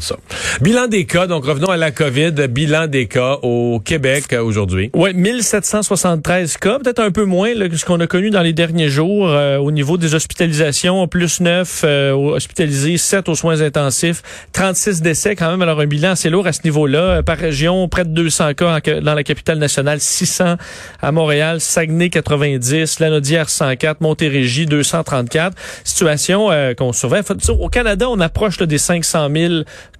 Ça. Bilan des cas, donc revenons à la COVID, bilan des cas au Québec euh, aujourd'hui. Oui, 1773 cas, peut-être un peu moins que ce qu'on a connu dans les derniers jours euh, au niveau des hospitalisations, plus 9 euh, hospitalisés, 7 aux soins intensifs, 36 décès quand même, alors un bilan assez lourd à ce niveau-là. Par région, près de 200 cas dans la capitale nationale, 600 à Montréal, Saguenay 90, Lanaudière 104, Montérégie 234. Situation qu'on surveille. Au Canada, on approche des 500 000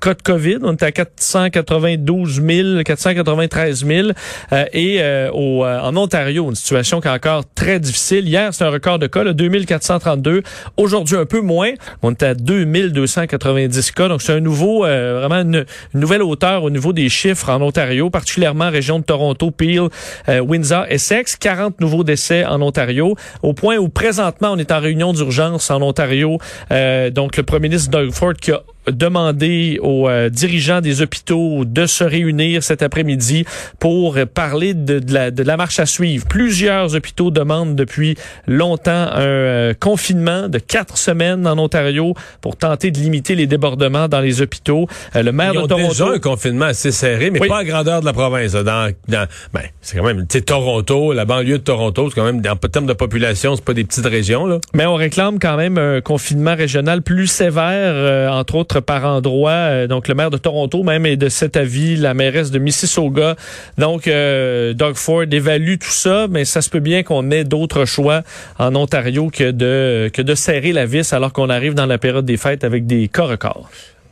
cas de COVID. On est à 492 000, 493 000. Euh, et euh, au, euh, en Ontario, une situation qui est encore très difficile. Hier, c'est un record de cas, là, 2432. Aujourd'hui, un peu moins. On est à 2290 cas. Donc, c'est un nouveau, vraiment une, nouvelle hauteur au niveau des chiffres en Ontario, particulièrement région de Toronto, Peel, Windsor, Essex. 40 nouveaux décès en Ontario, au point où présentement, on est en réunion d'urgence en Ontario. donc, le premier ministre Doug Ford qui a demander aux euh, dirigeants des hôpitaux de se réunir cet après-midi pour parler de, la, de, la, marche à suivre. Plusieurs hôpitaux demandent depuis longtemps un euh, confinement de quatre semaines en Ontario pour tenter de limiter les débordements dans les hôpitaux. Euh, le maire Ils de Toronto déjà un confinement assez serré, mais pas à grandeur de la province. Dans, dans ben, c'est quand même, Toronto, la banlieue de Toronto, c'est quand même en termes de population, c'est pas des petites régions là. Mais on réclame quand même un confinement régional plus sévère, entre autres par endroit. Euh, donc, le maire de Toronto même est de cet avis, la mairesse de Mississauga. Donc, euh, Doug Ford évalue tout ça, mais ça se peut bien qu'on ait d'autres choix en Ontario que de, que de serrer la vis alors qu'on arrive dans la période des fêtes avec des cas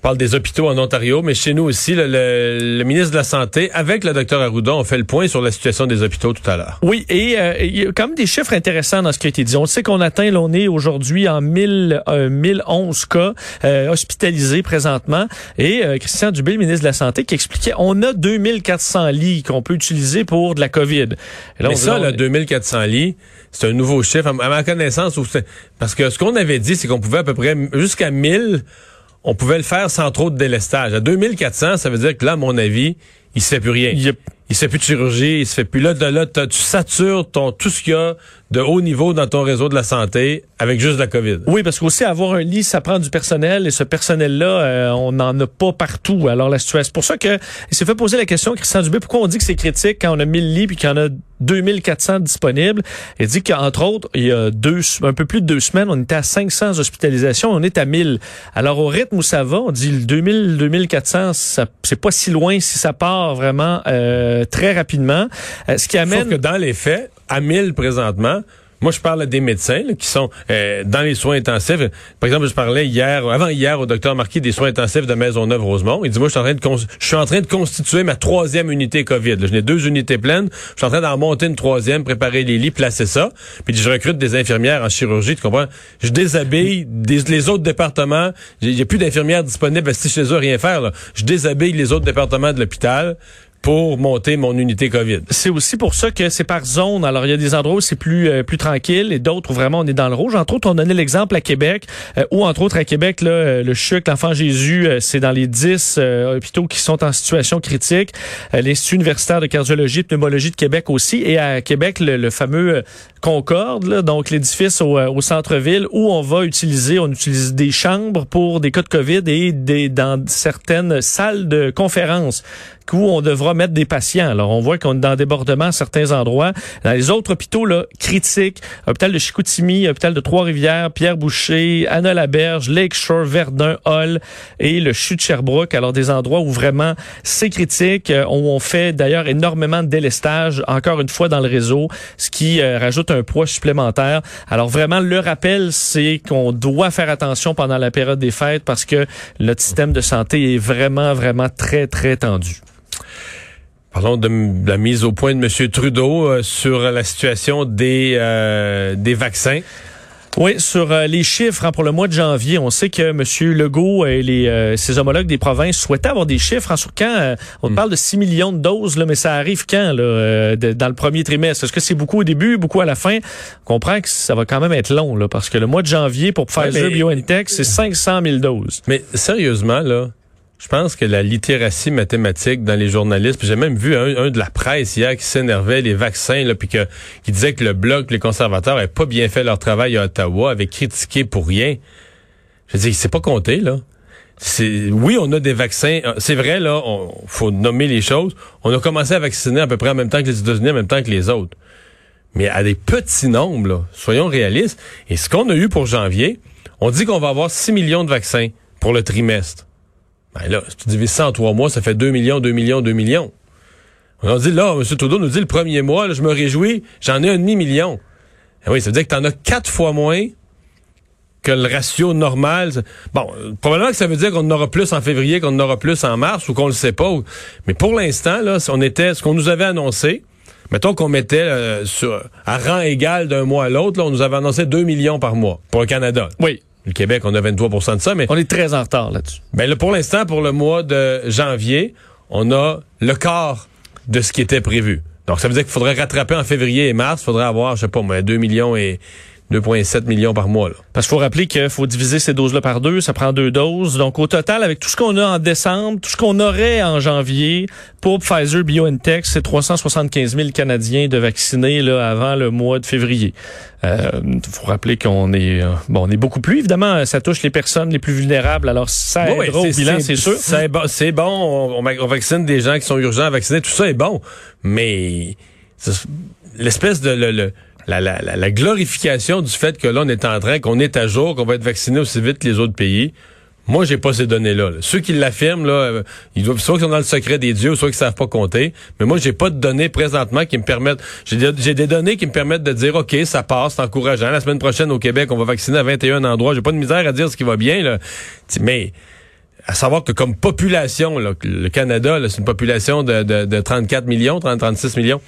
parle des hôpitaux en Ontario, mais chez nous aussi, le, ministre de la Santé, avec le docteur Arruda, on fait le point sur la situation des hôpitaux tout à l'heure. Oui, et euh, il y a quand même des chiffres intéressants dans ce qui a été dit. On sait qu'on atteint, là, on est aujourd'hui en 1000, 1011 euh, cas euh, hospitalisés présentement. Et Christian Dubé, le ministre de la Santé, qui expliquait, on a 2400 lits qu'on peut utiliser pour de la COVID. Et là, mais ça, là, 2400 lits, c'est un nouveau chiffre. À ma connaissance, parce que ce qu'on avait dit, c'est qu'on pouvait à peu près jusqu'à 1000 on pouvait le faire sans trop de délestage. À 2400, ça veut dire que là, à mon avis, il se fait plus rien. Il se fait plus de chirurgie, il se fait plus là, de là, tu satures ton, tout ce qu'il y a de haut niveau dans ton réseau de la santé avec juste la COVID. Oui, parce qu'aussi avoir un lit, ça prend du personnel et ce personnel-là, euh, on n'en a pas partout. Alors la situation, c'est pour ça que il s'est fait poser la question, Christian Dubé, pourquoi on dit que c'est critique quand on a 1000 lits puis qu'il y en a 2400 disponibles? Il dit qu'entre autres, il y a deux, un peu plus de deux semaines, on était à 500 hospitalisations, on est à 1000. Alors au rythme où ça va, on dit le 2000, 2400, c'est pas si loin si ça part vraiment euh, très rapidement. Euh, ce qui amène... Sauf que dans les faits, à 1000 présentement, moi, je parle des médecins qui sont euh, dans les soins intensifs. Par exemple, je parlais hier, avant hier, au docteur Marquis des soins intensifs de Maisonneuve-Rosemont. Il dit, moi, je suis en train de, je suis en train de constituer ma troisième unité COVID. Je n'ai deux unités pleines. Je suis en train d'en monter une troisième, préparer les lits, placer ça. Puis je recrute des infirmières en chirurgie, tu comprends? Je déshabille les autres départements. Il n'y a plus d'infirmières disponibles si chez eux rien faire. Je déshabille les autres départements de l'hôpital pour monter mon unité COVID. C'est aussi pour ça que c'est par zone. Alors, il y a des endroits où c'est plus euh, plus tranquille et d'autres où vraiment on est dans le rouge. Entre autres, on donnait l'exemple à Québec, euh, où entre autres à Québec, là, euh, le CHUC, l'Enfant Jésus, c'est dans les 10 hôpitaux qui sont en situation critique. L'Institut universitaire de cardiologie et pneumologie de Québec aussi. Et à Québec, le, fameux Concorde, là, donc l'édifice au, au centre-ville, où on va utiliser, on utilise des chambres pour des cas de COVID et des, dans certaines salles de conférence où on devra mettre des patients. Alors, on voit qu'on est dans débordement à certains endroits. Dans les autres hôpitaux, là, critiques, hôpital de Chicoutimi, hôpital de Trois-Rivières, Pierre-Boucher, Anna-Laberge, Lakeshore, Verdun, Hall et le CHU de Sherbrooke. Alors, des endroits où vraiment c'est critique, euh, où on fait d'ailleurs énormément de délestage, encore une fois, dans le réseau, ce qui euh, rajoute un poids supplémentaire. Alors, vraiment, le rappel, c'est qu'on doit faire attention pendant la période des fêtes parce que notre système de santé est vraiment, vraiment très, très tendu. Parlons de la mise au point de M. Trudeau euh, sur la situation des, euh, des vaccins. Oui, sur euh, les chiffres hein, pour le mois de janvier, on sait que M. Legault et les, ses homologues des provinces souhaitaient avoir des chiffres hein, sur quand. on hmm. parle de 6 millions de doses, là, mais ça arrive quand là, dans le premier trimestre? Est-ce que c'est beaucoup au début, beaucoup à la fin? On comprend que ça va quand même être long, là, parce que le mois de janvier, pour Pfizer BioNTech, c'est 500 000 doses. Mais sérieusement, là, je pense que la littératie mathématique dans les journalistes, j'ai même vu un, de la presse hier qui s'énervait les vaccins, là, puis que, qui disait que le bloc, les conservateurs, n'avaient pas bien fait leur travail à Ottawa, avaient critiqué pour rien. Je dis, c'est pas compté, là. oui, on a des vaccins. C'est vrai, là, on faut nommer les choses. On a commencé à vacciner à peu près en même temps que les États-Unis, en même temps que les autres. Mais à des petits nombres, là, soyons réalistes. Et ce qu'on a eu pour janvier, on dit qu'on va avoir 6 millions de vaccins pour le trimestre. Ben là, si tu divises ça en trois mois, ça fait 2 millions, 2 millions, 2 millions. On dit là, M. Trudeau nous dit le premier mois, là, je me réjouis, j'en ai un demi-million. Eh oui, ça veut dire que tu en as quatre fois moins que le ratio normal. Bon, probablement que ça veut dire qu'on en aura plus en février, qu'on en aura plus en mars ou qu'on le sait pas. Mais pour l'instant, là, on était, ce qu'on nous avait annoncé, mettons qu'on mettait euh, sur, à rang égal d'un mois à l'autre, on nous avait annoncé 2 millions par mois pour le Canada. Oui. Le Québec, on a 23% de ça, mais... On est très en retard là-dessus. Ben là, pour l'instant, pour le mois de janvier, on a le quart de ce qui était prévu. Donc, ça veut dire qu'il faudrait rattraper en février et mars, il faudrait avoir, je sais pas, 2 millions et 2,7 millions par mois. Là. Parce qu'il faut rappeler qu'il faut diviser ces doses-là par deux, ça prend deux doses. Donc au total, avec tout ce qu'on a en décembre, tout ce qu'on aurait en janvier pour Pfizer BioNTech, c'est 375 000 Canadiens de vaccinés là, avant le mois de février. Il euh, faut rappeler qu'on est euh, bon, on est beaucoup plus évidemment. Ça touche les personnes les plus vulnérables. Alors ça aidera au bilan, c'est sûr. C'est bon. On, on, vaccine des gens qui sont urgents à vacciner. Tout ça est bon, mais l'espèce de le la, la, la, glorification du fait que là, on est en train, qu'on est à jour, qu'on va être vacciné aussi vite que les autres pays. Moi, j'ai pas ces données-là. Ceux qui l'affirment, là, euh, ils doivent soit qu'ils sont dans le secret des dieux, soit qu'ils savent pas compter. Mais moi, j'ai pas de données présentement qui me permettent. J'ai des, données qui me permettent de dire, ok, ça passe, c'est encourageant. La semaine prochaine au Québec, on va vacciner à 21 endroits. J'ai pas de misère à dire ce qui va bien. Là. Mais à savoir que comme population, le Canada, c'est une population de, de, de 34 millions, 30, 36 millions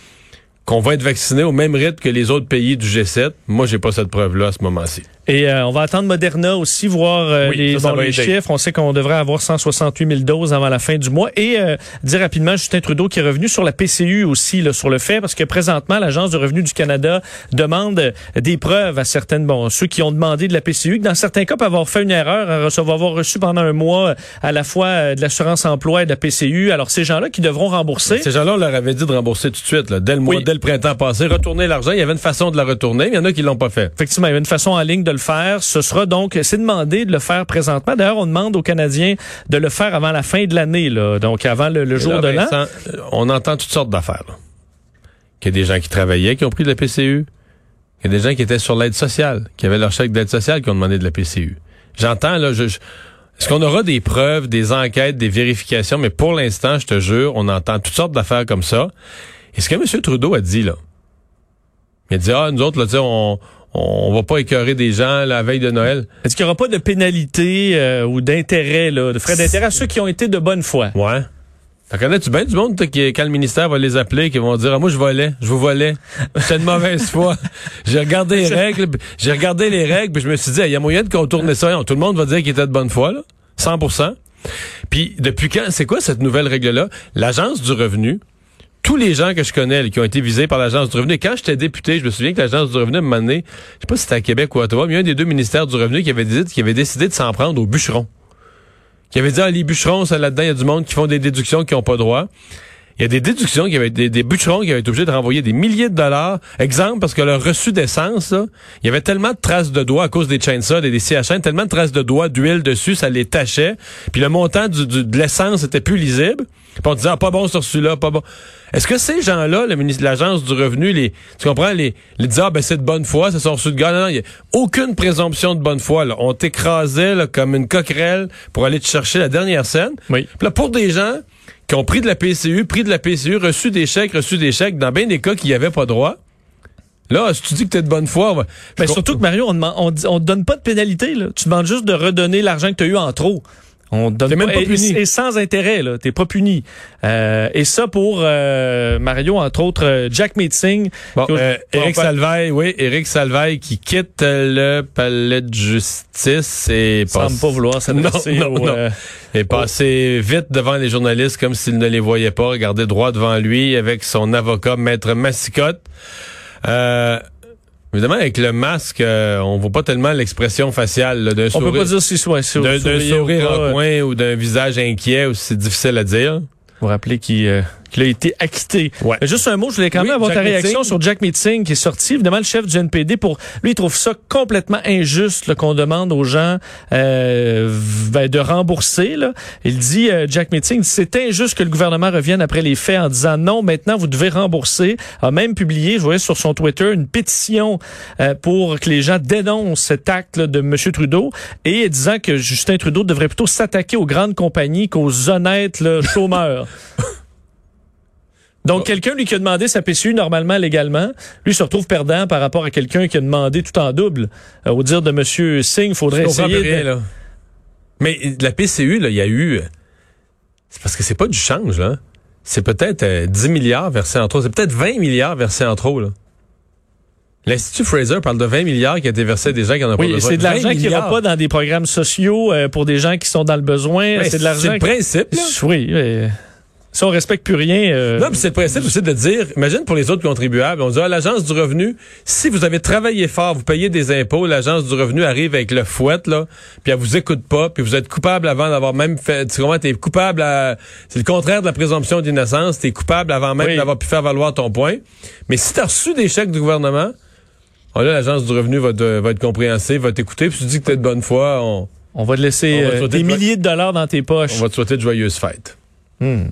qu'on va être vacciné au même rythme que les autres pays du G7. Moi, j'ai pas cette preuve-là à ce moment-ci. Et euh, on va attendre Moderna aussi, voir euh, les, chiffres. On sait qu'on devrait avoir 168 000 doses avant la fin du mois. Et euh, dire rapidement, Justin Trudeau qui est revenu sur la PCU aussi, là, sur le fait, parce que présentement, l'Agence du revenu du Canada demande des preuves à certaines, bon, ceux qui ont demandé de la PCU, que dans certains cas, peuvent avoir fait une erreur, à recevoir, avoir reçu pendant un mois à la fois de l'assurance emploi et de la PCU. Alors, ces gens-là qui devront rembourser. Ces gens-là, on leur avait dit de rembourser tout de suite, là, dès le mois, dès le printemps passé, retourner l'argent. Il y avait une façon de la retourner, mais il y en a qui l'ont pas fait. Effectivement, il y avait une façon en ligne de le faire. Ce sera donc, c'est demandé de le faire présentement. D'ailleurs, on demande aux Canadiens de le faire avant la fin de l'année, là, donc avant le, jour de l'an. Euh, on entend toutes sortes d'affaires. Qu'il y a des gens qui travaillaient, qui ont pris de la PCU. Il y a des gens qui étaient sur l'aide sociale, qui avaient leur chèque d'aide sociale, qui ont demandé de la PCU. J'entends, là, je, est-ce qu'on aura des preuves, des enquêtes, des vérifications? Mais pour l'instant, je te jure, on entend toutes sortes d'affaires comme ça. Et ce que M. Trudeau a dit, là, il a dit, ah, nous autres, là, on, on va pas écœurer des gens la veille de Noël. Est-ce qu'il y aura pas de pénalité euh, ou d'intérêt, de frais d'intérêt à ceux qui ont été de bonne foi? Ouais. T'en connais-tu bien du monde qui, quand le ministère va les appeler, qui vont dire ah, moi je volais, je vous volais, c'est une mauvaise foi. J'ai regardé les règles, j'ai regardé les règles, puis je me suis dit il y a moyen de contourner ça. Tout le monde va dire qu'il était de bonne foi là, 100% Puis depuis quand c'est quoi cette nouvelle règle là L'agence du revenu tous les gens que je connais qui ont été visés par l'Agence du revenu. quand j'étais député, je me souviens que l'Agence du revenu, m'a je sais pas si c'était à Québec ou à Ottawa, mais il y a un des deux ministères du revenu qui avait, dit, qui avait décidé de s'en prendre aux bûcherons. Qui avait dit, ah, les bûcherons, ça là-dedans, il y a du monde qui font des déductions qui n'ont pas droit. Il y a des déductions qui avaient des, des bûcherons qui avaient été obligés de renvoyer des milliers de dollars. Exemple, parce que leur reçu d'essence, il y avait tellement de traces de doigts à cause des chainsaws et des CHN, tellement de traces de doigts, d'huile dessus, ça les tachait. Puis le montant du, de l'essence était plus lisible. Puis on disait, ah, pas bon sur celui-là, pas bon. Est-ce que ces gens-là, le ministre de l'Agence du revenu, les, tu comprends, les, les disaient, ah, ben c'est de bonne foi, ça sont reçus de gars. Non, non, il n'y a aucune présomption de bonne foi. Là. On t'écrasait comme une coquerelle pour aller te chercher la dernière scène. Oui. Puis là, pour des gens qui ont pris de la PCU, pris de la PCU, reçu des chèques, reçu des chèques, dans bien des cas qui n'y avaient pas droit. Là, si tu dis que tu es de bonne foi... Mais surtout que, Mario, on ne on donne pas de pénalité. Là. Tu demandes juste de redonner l'argent que tu as eu en trop. On donne même pas puni. Et, sans intérêt, là. T'es pas puni. Euh, et ça pour euh, Mario, entre autres, euh, Jack Meeting. Bon, euh, Éric Salvaille, oui, Éric Salvaille qui quitte le palais de justice et passe... pas vouloir s'adresser non, non, non. est passé vite devant les journalistes comme s'il ne les voyait pas, regardait droit devant lui avec son avocat, Maître Massicotte. Euh, Évidemment, avec le masque, euh, on voit pas tellement l'expression faciale d'un sourire. On peut pas dire si soit d'un sourire en coin ou d'un visage inquiet, c'est difficile à dire. Vous rappelez qu'il euh, qu'il a été acquitté. Ouais. Mais juste un mot, je voulais quand même Oui, avoir ta réaction Meeting. sur Jack Meeting qui est sorti. Évidemment, le chef du NPD, pour lui, il trouve ça complètement injuste qu'on demande aux gens euh, ben, de rembourser. Là. Il dit, euh, Jack Meeting, c'est injuste que le gouvernement revienne après les faits en disant non, maintenant vous devez rembourser. A même publié, je voyais sur son Twitter, une pétition euh, pour que les gens dénoncent cet acte là, de M. Trudeau et disant que Justin Trudeau devrait plutôt s'attaquer aux grandes compagnies qu'aux honnêtes là, chômeurs. Donc, quelqu'un, lui, qui a demandé sa PCU normalement, légalement, lui se retrouve perdant par rapport à quelqu'un qui a demandé tout en double. Euh, au dire de M. Singh, il faudrait Je essayer plus rien, de... là. Mais la PCU, là, il y a eu. euh, C'est parce que c'est pas du change, là. C'est peut-être euh, 10 milliards versés en trop. C'est peut-être 20 milliards versés en trop, là. L'Institut Fraser parle de 20 milliards qui a été versé à des gens qui en ont pas Oui, besoin. c'est de 20 l'argent qui va pas dans des programmes sociaux euh, pour des gens qui sont dans le besoin. Ben, c'est de l'argent. C'est le qui- principe, là. Oui, mais si on respecte plus rien. euh, Non, puis c'est le principe aussi de dire, imagine pour les autres contribuables, on dit à l'agence du revenu, si vous avez travaillé fort, vous payez des impôts, l'agence du revenu arrive avec le fouet, là, puis elle vous écoute pas, puis vous êtes coupable avant d'avoir même fait, tu comprends, t'es coupable à, c'est le contraire de la présomption d'innocence, t'es coupable avant même Oui. d'avoir pu faire valoir ton point. Mais si t'as reçu des chèques du gouvernement, oh là, l'agence du revenu va, te- va être compréhensive, va t'écouter, puis tu dis que t'es de bonne foi, on, on va te laisser On va te euh, des de- milliers de dollars dans tes poches. on va te souhaiter de joyeuses fêtes. Hmm.